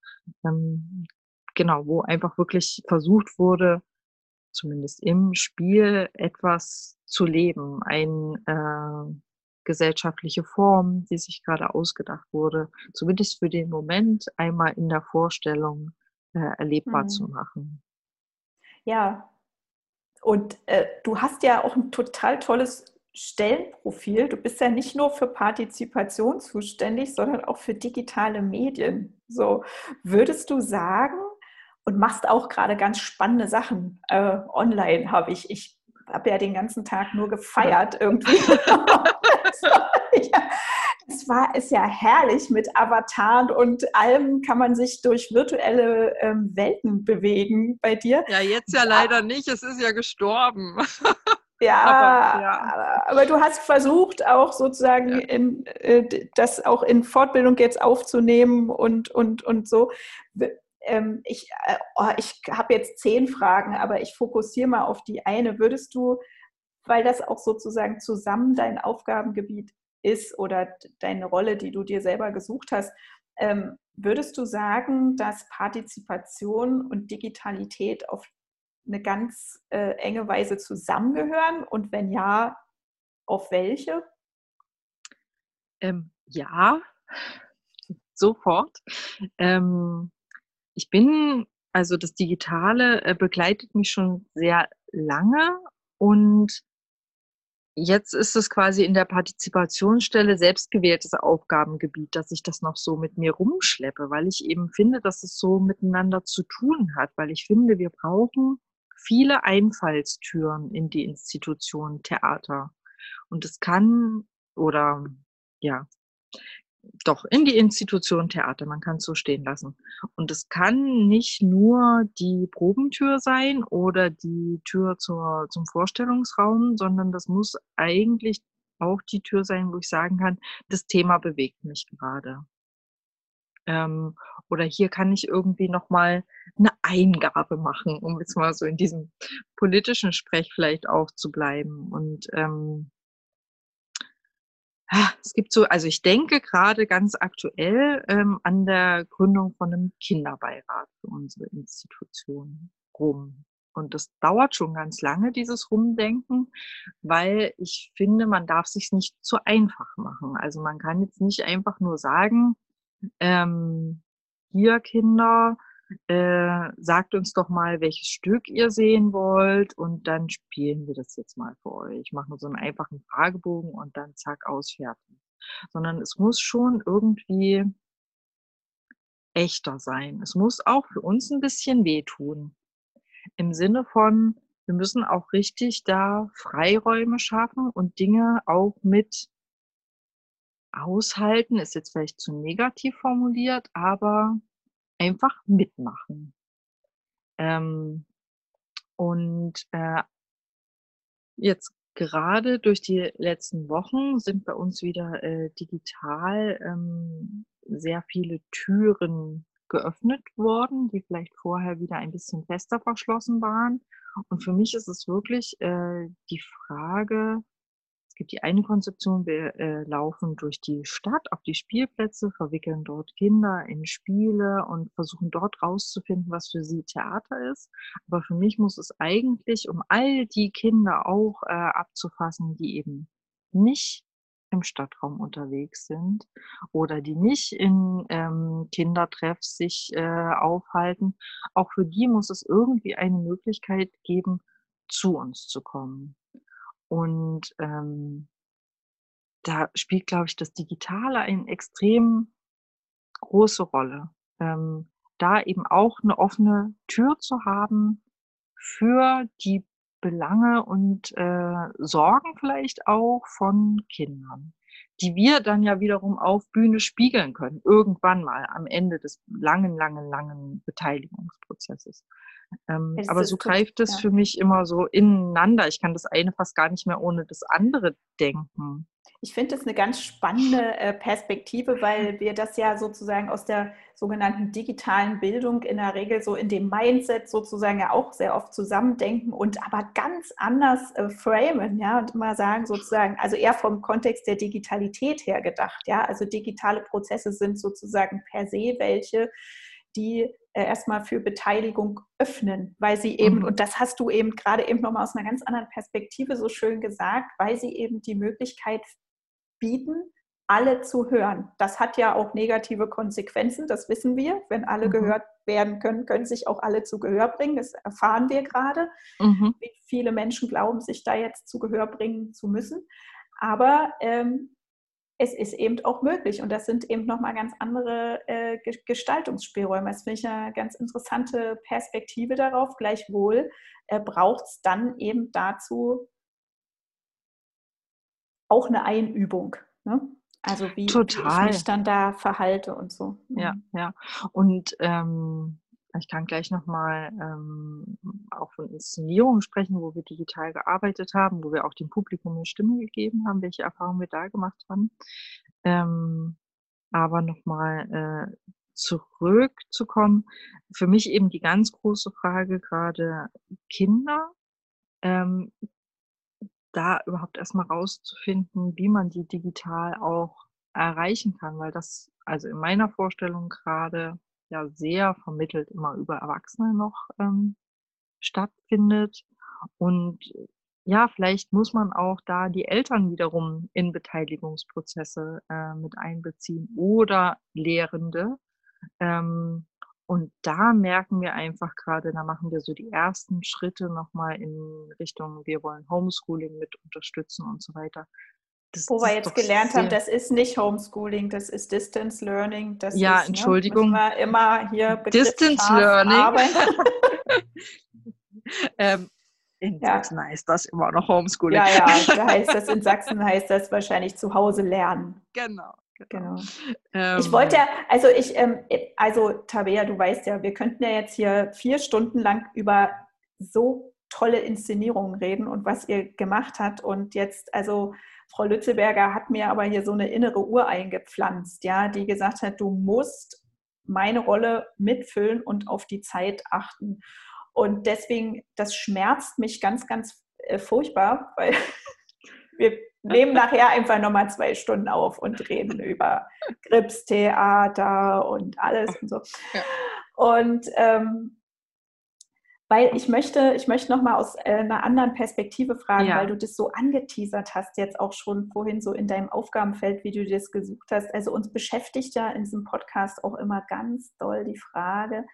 Ähm, genau, wo einfach wirklich versucht wurde, zumindest im Spiel etwas zu leben, eine äh, gesellschaftliche Form, die sich gerade ausgedacht wurde, zumindest für den Moment einmal in der Vorstellung äh, erlebbar mhm. zu machen. Ja, und äh, du hast ja auch ein total tolles Stellenprofil. Du bist ja nicht nur für Partizipation zuständig, sondern auch für digitale Medien. So würdest du sagen und machst auch gerade ganz spannende Sachen äh, online. Habe ich ich habe ja den ganzen Tag nur gefeiert irgendwie. ja, es war ist ja herrlich mit Avataren und allem kann man sich durch virtuelle ähm, Welten bewegen bei dir. Ja, jetzt ja, leider nicht. Es ist ja gestorben. Ja aber, ja, aber, du hast versucht, auch sozusagen ja. in, äh, das auch in Fortbildung jetzt aufzunehmen und, und, und so. Ähm, ich äh, oh, ich habe jetzt zehn Fragen, aber ich fokussiere mal auf die eine. Würdest du, weil das auch sozusagen zusammen dein Aufgabengebiet ist oder deine Rolle, die du dir selber gesucht hast. Ähm, würdest du sagen, dass Partizipation und Digitalität auf eine ganz äh, enge Weise zusammengehören? Und wenn ja, auf welche? Ähm, ja, sofort. Ähm, ich bin, also das Digitale äh, begleitet mich schon sehr lange und Jetzt ist es quasi in der Partizipationsstelle selbstgewähltes Aufgabengebiet, dass ich das noch so mit mir rumschleppe, weil ich eben finde, dass es so miteinander zu tun hat, weil ich finde, wir brauchen viele Einfallstüren in die Institution Theater. Und es kann oder ja, doch in die Institution Theater, man kann es so stehen lassen. Und es kann nicht nur die Probentür sein oder die Tür zur, zum Vorstellungsraum, sondern das muss eigentlich auch die Tür sein, wo ich sagen kann, das Thema bewegt mich gerade. Ähm, oder hier kann ich irgendwie nochmal eine Eingabe machen, um jetzt mal so in diesem politischen Sprech vielleicht auch zu bleiben. Und ähm, es gibt so, also ich denke gerade ganz aktuell ähm, an der Gründung von einem Kinderbeirat für unsere Institution rum. Und das dauert schon ganz lange, dieses Rumdenken, weil ich finde, man darf sich nicht zu einfach machen. Also man kann jetzt nicht einfach nur sagen, ähm, hier Kinder, äh, sagt uns doch mal, welches Stück ihr sehen wollt und dann spielen wir das jetzt mal für euch. Ich mache nur so einen einfachen Fragebogen und dann zack, ausfertigen. Sondern es muss schon irgendwie echter sein. Es muss auch für uns ein bisschen wehtun. Im Sinne von, wir müssen auch richtig da Freiräume schaffen und Dinge auch mit aushalten, ist jetzt vielleicht zu negativ formuliert, aber einfach mitmachen. Ähm, und äh, jetzt gerade durch die letzten Wochen sind bei uns wieder äh, digital ähm, sehr viele Türen geöffnet worden, die vielleicht vorher wieder ein bisschen fester verschlossen waren. Und für mich ist es wirklich äh, die Frage, es gibt die eine Konzeption, wir äh, laufen durch die Stadt auf die Spielplätze, verwickeln dort Kinder in Spiele und versuchen dort rauszufinden, was für sie Theater ist. Aber für mich muss es eigentlich, um all die Kinder auch äh, abzufassen, die eben nicht im Stadtraum unterwegs sind oder die nicht in ähm, Kindertreffs sich äh, aufhalten, auch für die muss es irgendwie eine Möglichkeit geben, zu uns zu kommen. Und ähm, da spielt, glaube ich, das Digitale eine extrem große Rolle. Ähm, da eben auch eine offene Tür zu haben für die Belange und äh, Sorgen vielleicht auch von Kindern, die wir dann ja wiederum auf Bühne spiegeln können, irgendwann mal am Ende des langen, langen, langen Beteiligungsprozesses. Ähm, aber so greift es ja. für mich immer so ineinander. Ich kann das eine fast gar nicht mehr ohne das andere denken. Ich finde das eine ganz spannende äh, Perspektive, weil wir das ja sozusagen aus der sogenannten digitalen Bildung in der Regel so in dem Mindset sozusagen ja auch sehr oft zusammendenken und aber ganz anders äh, framen, ja, und immer sagen sozusagen, also eher vom Kontext der Digitalität her gedacht, ja, also digitale Prozesse sind sozusagen per se welche, die äh, erstmal für Beteiligung öffnen, weil sie eben, mhm. und das hast du eben gerade eben nochmal aus einer ganz anderen Perspektive so schön gesagt, weil sie eben die Möglichkeit bieten, alle zu hören. Das hat ja auch negative Konsequenzen, das wissen wir. Wenn alle mhm. gehört werden können, können sich auch alle zu Gehör bringen. Das erfahren wir gerade, mhm. wie viele Menschen glauben, sich da jetzt zu Gehör bringen zu müssen. Aber ähm, es ist eben auch möglich und das sind eben nochmal ganz andere äh, Gestaltungsspielräume. Das finde ich eine ganz interessante Perspektive darauf. Gleichwohl äh, braucht es dann eben dazu auch eine Einübung. Ne? Also wie, wie, ich mich dann da verhalte und so. Ja, mhm. ja. Und ähm, ich kann gleich nochmal ähm, auch von Inszenierungen sprechen, wo wir digital gearbeitet haben, wo wir auch dem Publikum eine Stimme gegeben haben, welche Erfahrungen wir da gemacht haben. Ähm, aber nochmal äh, zurückzukommen, für mich eben die ganz große Frage gerade Kinder, ähm, da überhaupt erstmal rauszufinden, wie man die digital auch erreichen kann, weil das also in meiner Vorstellung gerade ja sehr vermittelt immer über Erwachsene noch ähm, stattfindet. Und ja, vielleicht muss man auch da die Eltern wiederum in Beteiligungsprozesse äh, mit einbeziehen oder Lehrende. Ähm, und da merken wir einfach gerade, da machen wir so die ersten Schritte nochmal in Richtung, wir wollen Homeschooling mit unterstützen und so weiter. Das, Wo wir jetzt gelernt haben, das ist nicht Homeschooling, das ist Distance Learning. Das ja, ist, ne, Entschuldigung. Ne, immer hier Distance Learning. ähm, in ja. Sachsen heißt das immer noch Homeschooling. Ja, ja, da heißt das in Sachsen heißt das wahrscheinlich zu Hause lernen. Genau. Genau. Ähm, ich wollte ja, also ich, ähm, also Tabea, du weißt ja, wir könnten ja jetzt hier vier Stunden lang über so tolle Inszenierungen reden und was ihr gemacht habt. Und jetzt, also Frau Lützelberger hat mir aber hier so eine innere Uhr eingepflanzt, ja, die gesagt hat, du musst meine Rolle mitfüllen und auf die Zeit achten. Und deswegen, das schmerzt mich ganz, ganz äh, furchtbar, weil wir nehmen nachher einfach nochmal zwei Stunden auf und reden über Gripstheater und alles und so. Ja. Und ähm, weil ich möchte, ich möchte nochmal aus äh, einer anderen Perspektive fragen, ja. weil du das so angeteasert hast, jetzt auch schon vorhin so in deinem Aufgabenfeld, wie du das gesucht hast. Also uns beschäftigt ja in diesem Podcast auch immer ganz doll die Frage,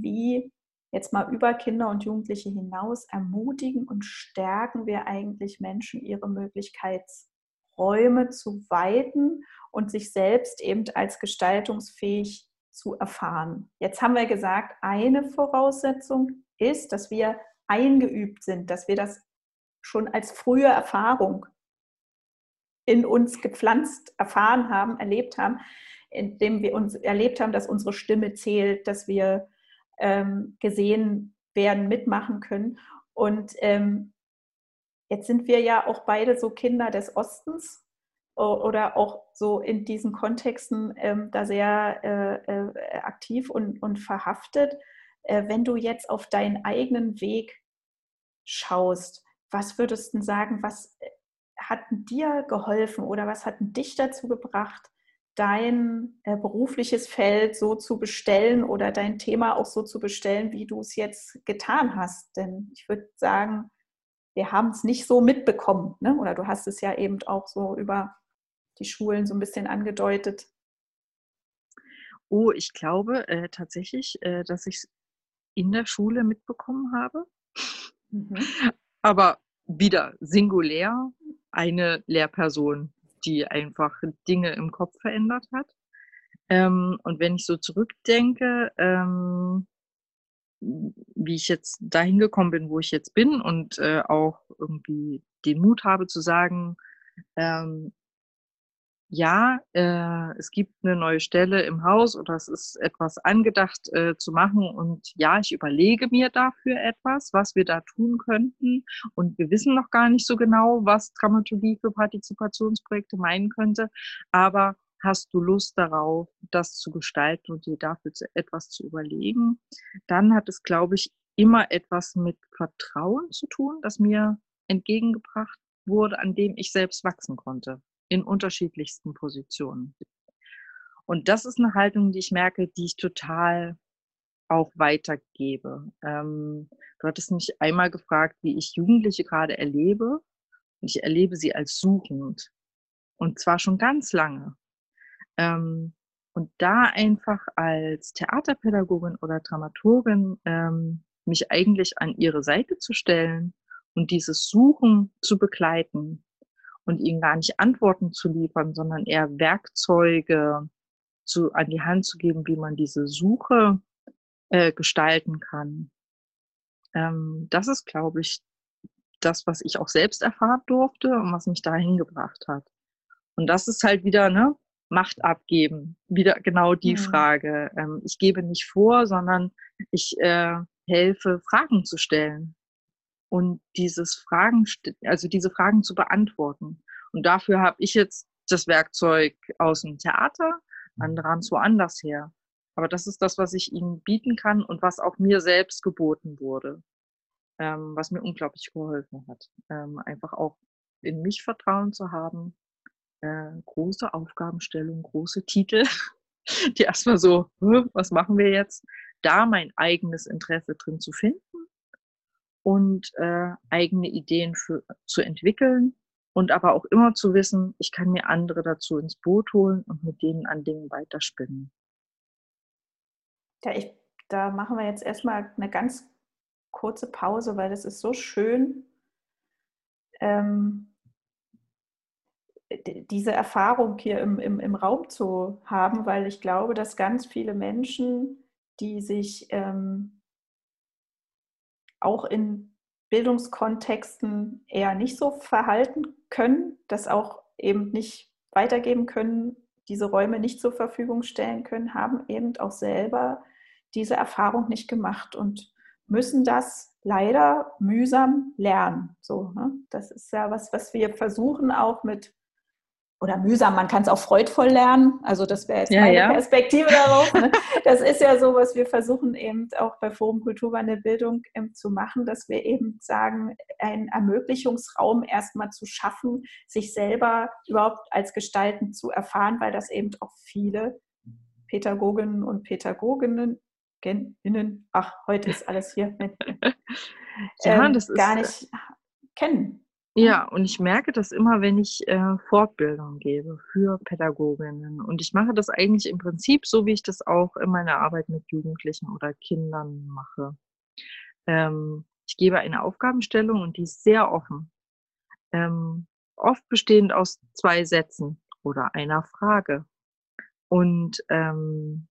wie jetzt mal über Kinder und Jugendliche hinaus ermutigen und stärken wir eigentlich Menschen, ihre Möglichkeitsräume zu weiten und sich selbst eben als gestaltungsfähig zu erfahren. Jetzt haben wir gesagt, eine Voraussetzung ist, dass wir eingeübt sind, dass wir das schon als frühe Erfahrung in uns gepflanzt erfahren haben, erlebt haben, indem wir uns erlebt haben, dass unsere Stimme zählt, dass wir ähm, gesehen werden, mitmachen können. Und ähm, jetzt sind wir ja auch beide so Kinder des Ostens oder auch so in diesen Kontexten ähm, da sehr äh, äh, aktiv und, und verhaftet. Äh, wenn du jetzt auf deinen eigenen Weg schaust, was würdest du sagen, was äh, hat dir geholfen oder was hat dich dazu gebracht, dein äh, berufliches Feld so zu bestellen oder dein Thema auch so zu bestellen, wie du es jetzt getan hast? Denn ich würde sagen, wir haben es nicht so mitbekommen. Ne? Oder du hast es ja eben auch so über die Schulen so ein bisschen angedeutet. Oh, ich glaube äh, tatsächlich, äh, dass ich es in der Schule mitbekommen habe. Mhm. Aber wieder singulär eine Lehrperson, die einfach Dinge im Kopf verändert hat. Ähm, und wenn ich so zurückdenke, ähm, wie ich jetzt dahin gekommen bin, wo ich jetzt bin und äh, auch irgendwie den Mut habe zu sagen, ähm, ja, äh, es gibt eine neue Stelle im Haus oder es ist etwas angedacht äh, zu machen und ja, ich überlege mir dafür etwas, was wir da tun könnten. Und wir wissen noch gar nicht so genau, was Dramaturgie für Partizipationsprojekte meinen könnte, aber hast du Lust darauf, das zu gestalten und dir dafür zu, etwas zu überlegen, dann hat es, glaube ich, immer etwas mit Vertrauen zu tun, das mir entgegengebracht wurde, an dem ich selbst wachsen konnte in unterschiedlichsten Positionen. Und das ist eine Haltung, die ich merke, die ich total auch weitergebe. Ähm, du hattest mich einmal gefragt, wie ich Jugendliche gerade erlebe. Und ich erlebe sie als suchend. Und zwar schon ganz lange. Ähm, und da einfach als Theaterpädagogin oder Dramaturgin ähm, mich eigentlich an ihre Seite zu stellen und dieses Suchen zu begleiten, und ihnen gar nicht Antworten zu liefern, sondern eher Werkzeuge zu, an die Hand zu geben, wie man diese Suche äh, gestalten kann. Ähm, das ist, glaube ich, das, was ich auch selbst erfahren durfte und was mich dahin gebracht hat. Und das ist halt wieder, ne, Macht abgeben. Wieder genau die mhm. Frage. Ähm, ich gebe nicht vor, sondern ich äh, helfe, Fragen zu stellen und dieses Fragen, also diese Fragen zu beantworten. Und dafür habe ich jetzt das Werkzeug aus dem Theater, andere haben es woanders her. Aber das ist das, was ich ihnen bieten kann und was auch mir selbst geboten wurde, ähm, was mir unglaublich geholfen hat. Ähm, einfach auch in mich Vertrauen zu haben, äh, große Aufgabenstellung, große Titel, die erstmal so, was machen wir jetzt? Da mein eigenes Interesse drin zu finden und äh, eigene Ideen für, zu entwickeln und aber auch immer zu wissen, ich kann mir andere dazu ins Boot holen und mit denen an Dingen weiterspinnen. Ja, ich, da machen wir jetzt erstmal eine ganz kurze Pause, weil das ist so schön, ähm, diese Erfahrung hier im, im, im Raum zu haben, weil ich glaube, dass ganz viele Menschen, die sich ähm, auch in Bildungskontexten eher nicht so verhalten können, das auch eben nicht weitergeben können, diese Räume nicht zur Verfügung stellen können, haben eben auch selber diese Erfahrung nicht gemacht und müssen das leider mühsam lernen. So, ne? Das ist ja was, was wir versuchen auch mit oder mühsam, man kann es auch freudvoll lernen. Also das wäre jetzt ja, meine ja. Perspektive darauf. Ne? Das ist ja so, was wir versuchen eben auch bei Forum Kulturwandel Bildung ähm, zu machen, dass wir eben sagen, einen Ermöglichungsraum erstmal zu schaffen, sich selber überhaupt als Gestalten zu erfahren, weil das eben auch viele Pädagoginnen und Pädagoginnen Innen, ach, heute ist alles hier, mit, ja, ähm, das ist, gar nicht kennen. Ja, und ich merke das immer, wenn ich äh, Fortbildung gebe für Pädagoginnen. Und ich mache das eigentlich im Prinzip so, wie ich das auch in meiner Arbeit mit Jugendlichen oder Kindern mache. Ähm, ich gebe eine Aufgabenstellung und die ist sehr offen. Ähm, oft bestehend aus zwei Sätzen oder einer Frage. Und ähm,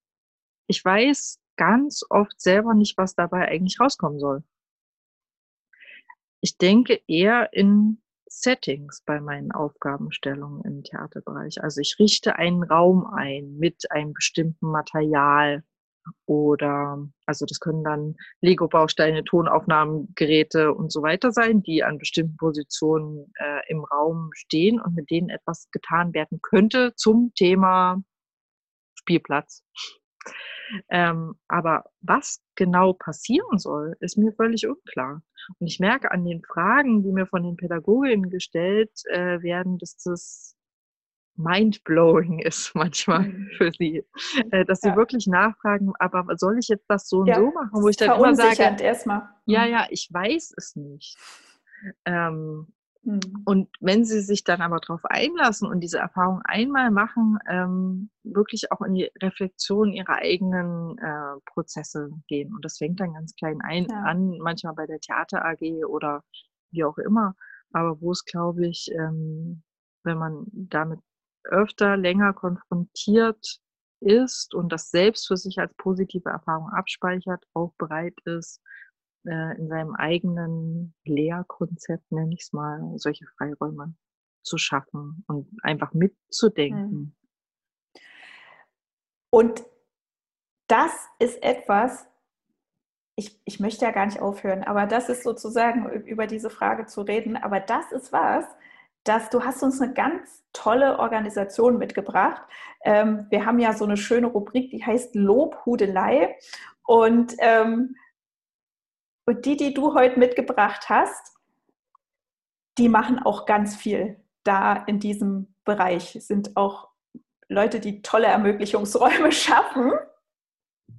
ich weiß ganz oft selber nicht, was dabei eigentlich rauskommen soll. Ich denke eher in Settings bei meinen Aufgabenstellungen im Theaterbereich. Also ich richte einen Raum ein mit einem bestimmten Material oder, also das können dann Lego-Bausteine, Tonaufnahmen, Geräte und so weiter sein, die an bestimmten Positionen äh, im Raum stehen und mit denen etwas getan werden könnte zum Thema Spielplatz Ähm, aber was genau passieren soll, ist mir völlig unklar. Und ich merke an den Fragen, die mir von den Pädagoginnen gestellt äh, werden, dass das mindblowing ist manchmal mhm. für sie, äh, dass sie ja. wirklich nachfragen, aber soll ich jetzt das so und ja, so machen, wo ich dann immer sage, erstmal. ja, mhm. ja, ich weiß es nicht. Ähm. Und wenn sie sich dann aber darauf einlassen und diese Erfahrung einmal machen, ähm, wirklich auch in die Reflexion ihrer eigenen äh, Prozesse gehen. Und das fängt dann ganz klein ein, ja. an, manchmal bei der Theater AG oder wie auch immer. Aber wo es, glaube ich, ähm, wenn man damit öfter länger konfrontiert ist und das selbst für sich als positive Erfahrung abspeichert, auch bereit ist, äh, in seinem eigenen Lehrkonzept, nenne ich es mal, solche Freiräume zu schaffen und einfach mitzudenken. Mhm. Und das ist etwas, ich, ich möchte ja gar nicht aufhören, aber das ist sozusagen über diese Frage zu reden, aber das ist was, dass du hast uns eine ganz tolle Organisation mitgebracht. Ähm, wir haben ja so eine schöne Rubrik, die heißt Lobhudelei. Und, ähm, und die, die du heute mitgebracht hast, die machen auch ganz viel da in diesem Bereich, sind auch Leute, die tolle Ermöglichungsräume schaffen.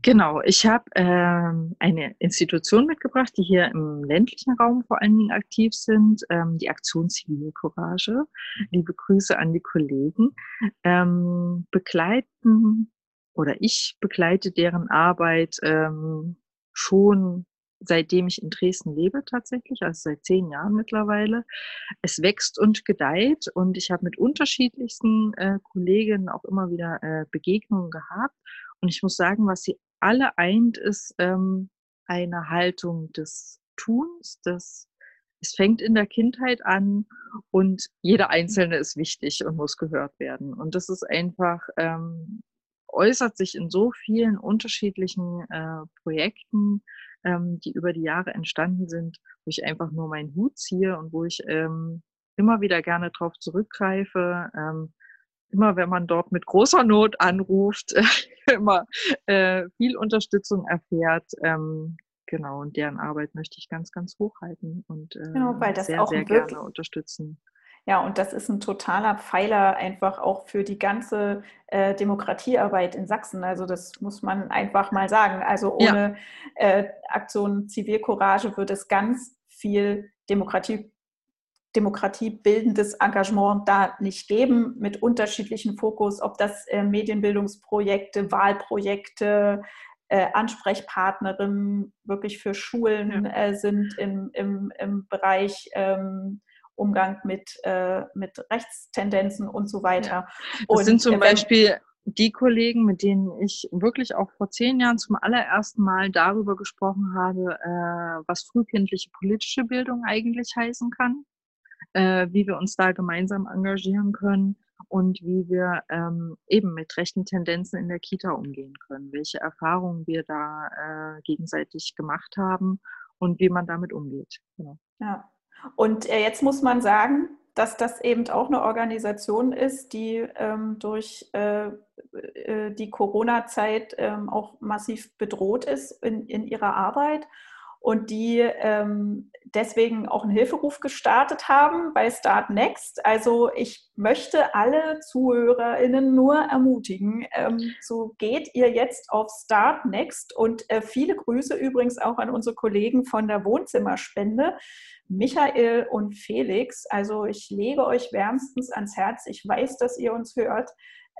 Genau, ich habe ähm, eine Institution mitgebracht, die hier im ländlichen Raum vor allen Dingen aktiv sind, ähm, die Aktion Zivilcourage. Liebe Grüße an die Kollegen. Ähm, begleiten oder ich begleite deren Arbeit ähm, schon seitdem ich in Dresden lebe tatsächlich, also seit zehn Jahren mittlerweile. Es wächst und gedeiht und ich habe mit unterschiedlichsten äh, Kolleginnen auch immer wieder äh, Begegnungen gehabt. Und ich muss sagen, was sie alle eint, ist ähm, eine Haltung des Tuns, des es fängt in der Kindheit an und jeder Einzelne ist wichtig und muss gehört werden. Und das ist einfach, ähm, äußert sich in so vielen unterschiedlichen äh, Projekten, ähm, die über die Jahre entstanden sind, wo ich einfach nur meinen Hut ziehe und wo ich ähm, immer wieder gerne darauf zurückgreife. Ähm, immer wenn man dort mit großer Not anruft, immer äh, viel Unterstützung erfährt. Ähm, genau, und deren Arbeit möchte ich ganz, ganz hochhalten und äh, genau, weil das sehr, auch sehr gerne unterstützen. Ja, und das ist ein totaler Pfeiler einfach auch für die ganze äh, Demokratiearbeit in Sachsen. Also das muss man einfach mal sagen. Also ohne ja. äh, Aktion Zivilcourage wird es ganz viel Demokratie demokratiebildendes Engagement da nicht geben, mit unterschiedlichen Fokus, ob das äh, Medienbildungsprojekte, Wahlprojekte, äh, Ansprechpartnerinnen wirklich für Schulen ja. äh, sind im, im, im Bereich ähm, Umgang mit, äh, mit Rechtstendenzen und so weiter. Ja. Das und, sind zum Beispiel die Kollegen, mit denen ich wirklich auch vor zehn Jahren zum allerersten Mal darüber gesprochen habe, äh, was frühkindliche politische Bildung eigentlich heißen kann äh, wie wir uns da gemeinsam engagieren können und wie wir ähm, eben mit rechten Tendenzen in der Kita umgehen können, welche Erfahrungen wir da äh, gegenseitig gemacht haben und wie man damit umgeht. Genau. Ja, und äh, jetzt muss man sagen, dass das eben auch eine Organisation ist, die ähm, durch äh, äh die Corona-Zeit ähm, auch massiv bedroht ist in, in ihrer Arbeit und die ähm, deswegen auch einen Hilferuf gestartet haben bei Start Next. Also ich möchte alle ZuhörerInnen nur ermutigen, ähm, so geht ihr jetzt auf Start Next und äh, viele Grüße übrigens auch an unsere Kollegen von der Wohnzimmerspende. Michael und Felix, also ich lege euch wärmstens ans Herz. Ich weiß, dass ihr uns hört.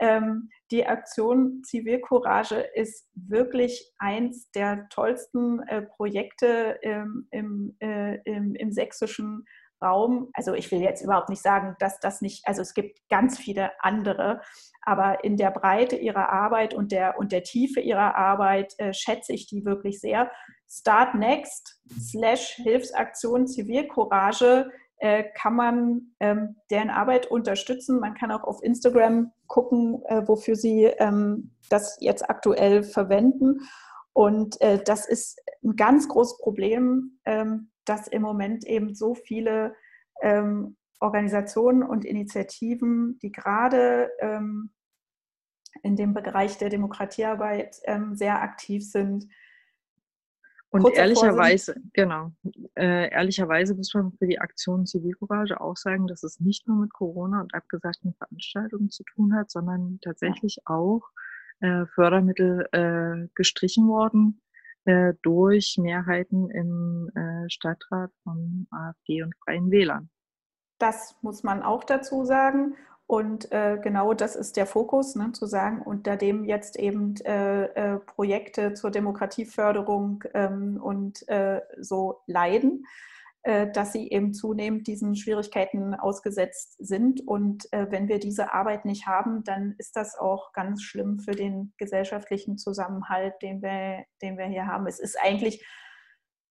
Ähm, die Aktion Zivilcourage ist wirklich eins der tollsten äh, Projekte im, im, äh, im, im sächsischen Raum. Also ich will jetzt überhaupt nicht sagen, dass das nicht, also es gibt ganz viele andere, aber in der Breite ihrer Arbeit und der, und der Tiefe ihrer Arbeit äh, schätze ich die wirklich sehr. Start Next slash Hilfsaktion Zivilcourage äh, kann man ähm, deren Arbeit unterstützen. Man kann auch auf Instagram gucken, äh, wofür sie ähm, das jetzt aktuell verwenden. Und äh, das ist ein ganz großes Problem, ähm, dass im Moment eben so viele ähm, Organisationen und Initiativen, die gerade ähm, in dem Bereich der Demokratiearbeit ähm, sehr aktiv sind. Und Kurz ehrlicherweise, genau, äh, ehrlicherweise muss man für die Aktion Zivilcourage auch sagen, dass es nicht nur mit Corona und abgesagten Veranstaltungen zu tun hat, sondern tatsächlich auch äh, Fördermittel äh, gestrichen worden äh, durch Mehrheiten im äh, Stadtrat von AfD und Freien Wählern. Das muss man auch dazu sagen. Und äh, genau das ist der Fokus, ne, zu sagen, unter dem jetzt eben äh, äh, Projekte zur Demokratieförderung ähm, und äh, so leiden, äh, dass sie eben zunehmend diesen Schwierigkeiten ausgesetzt sind. Und äh, wenn wir diese Arbeit nicht haben, dann ist das auch ganz schlimm für den gesellschaftlichen Zusammenhalt, den wir, den wir hier haben. Es ist eigentlich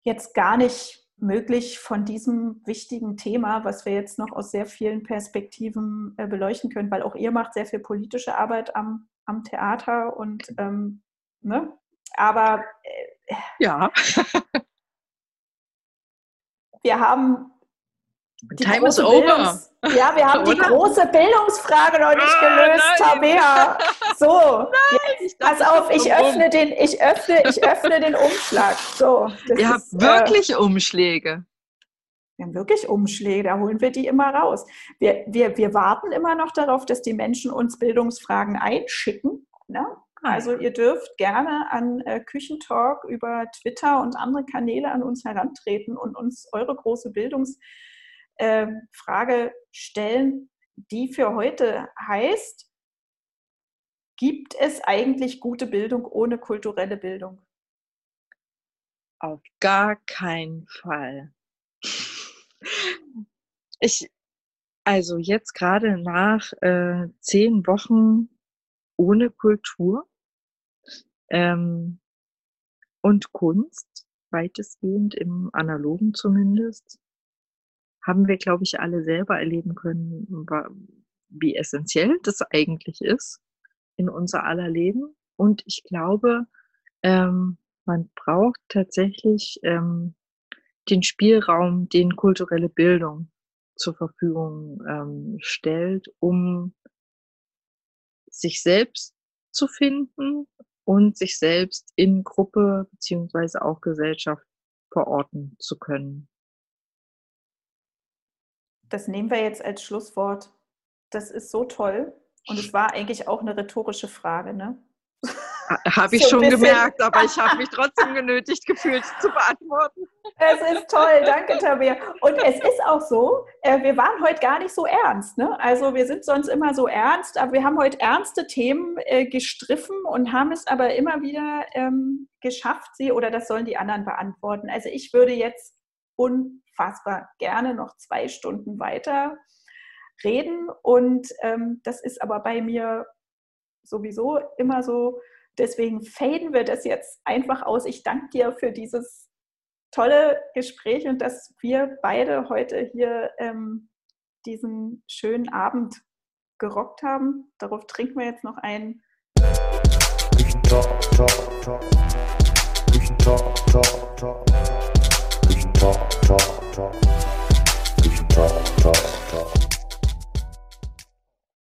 jetzt gar nicht möglich von diesem wichtigen Thema, was wir jetzt noch aus sehr vielen Perspektiven äh, beleuchten können, weil auch ihr macht sehr viel politische Arbeit am, am Theater und ähm, ne? aber äh, ja. wir haben die Time is over. Ja, wir haben die große Bildungsfrage noch nicht ah, gelöst, Tabea. So, jetzt, pass auf, ich öffne, den, ich, öffne, ich öffne den Umschlag. So, Ihr habt wirklich äh, Umschläge. Wir haben wirklich Umschläge, da holen wir die immer raus. Wir, wir, wir warten immer noch darauf, dass die Menschen uns Bildungsfragen einschicken. Ne? Ah, also ihr dürft gerne an äh, Küchentalk über Twitter und andere Kanäle an uns herantreten und uns eure große Bildungsfrage äh, Frage stellen, die für heute heißt, gibt es eigentlich gute Bildung ohne kulturelle Bildung? Auf gar keinen Fall. Ich, also jetzt gerade nach äh, zehn Wochen ohne Kultur ähm, und Kunst, weitestgehend im analogen zumindest, haben wir, glaube ich, alle selber erleben können, wie essentiell das eigentlich ist in unser aller Leben. Und ich glaube, ähm, man braucht tatsächlich ähm, den Spielraum, den kulturelle Bildung zur Verfügung ähm, stellt, um sich selbst zu finden und sich selbst in Gruppe beziehungsweise auch Gesellschaft verorten zu können das nehmen wir jetzt als Schlusswort. Das ist so toll. Und es war eigentlich auch eine rhetorische Frage, ne? Habe ich so schon gemerkt, aber ich habe mich trotzdem genötigt gefühlt zu beantworten. Es ist toll, danke Tabea. Und es ist auch so, äh, wir waren heute gar nicht so ernst. Ne? Also wir sind sonst immer so ernst, aber wir haben heute ernste Themen äh, gestriffen und haben es aber immer wieder ähm, geschafft, sie oder das sollen die anderen beantworten. Also ich würde jetzt unfassbar gerne noch zwei Stunden weiter reden. Und ähm, das ist aber bei mir sowieso immer so. Deswegen faden wir das jetzt einfach aus. Ich danke dir für dieses tolle Gespräch und dass wir beide heute hier ähm, diesen schönen Abend gerockt haben. Darauf trinken wir jetzt noch einen. Talk, talk. Talk. Talk. Talk.